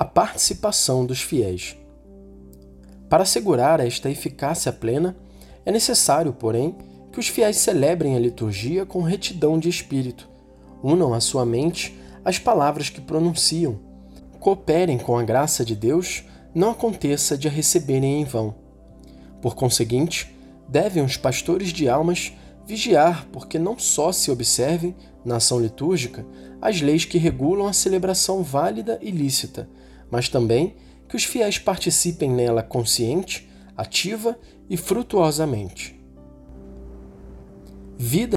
a participação dos fiéis. Para assegurar esta eficácia plena, é necessário, porém, que os fiéis celebrem a liturgia com retidão de espírito, unam a sua mente as palavras que pronunciam, cooperem com a graça de Deus, não aconteça de a receberem em vão. Por conseguinte, devem os pastores de almas vigiar porque não só se observem, na ação litúrgica, as leis que regulam a celebração válida e lícita, mas também que os fiéis participem nela consciente, ativa e frutuosamente. Vida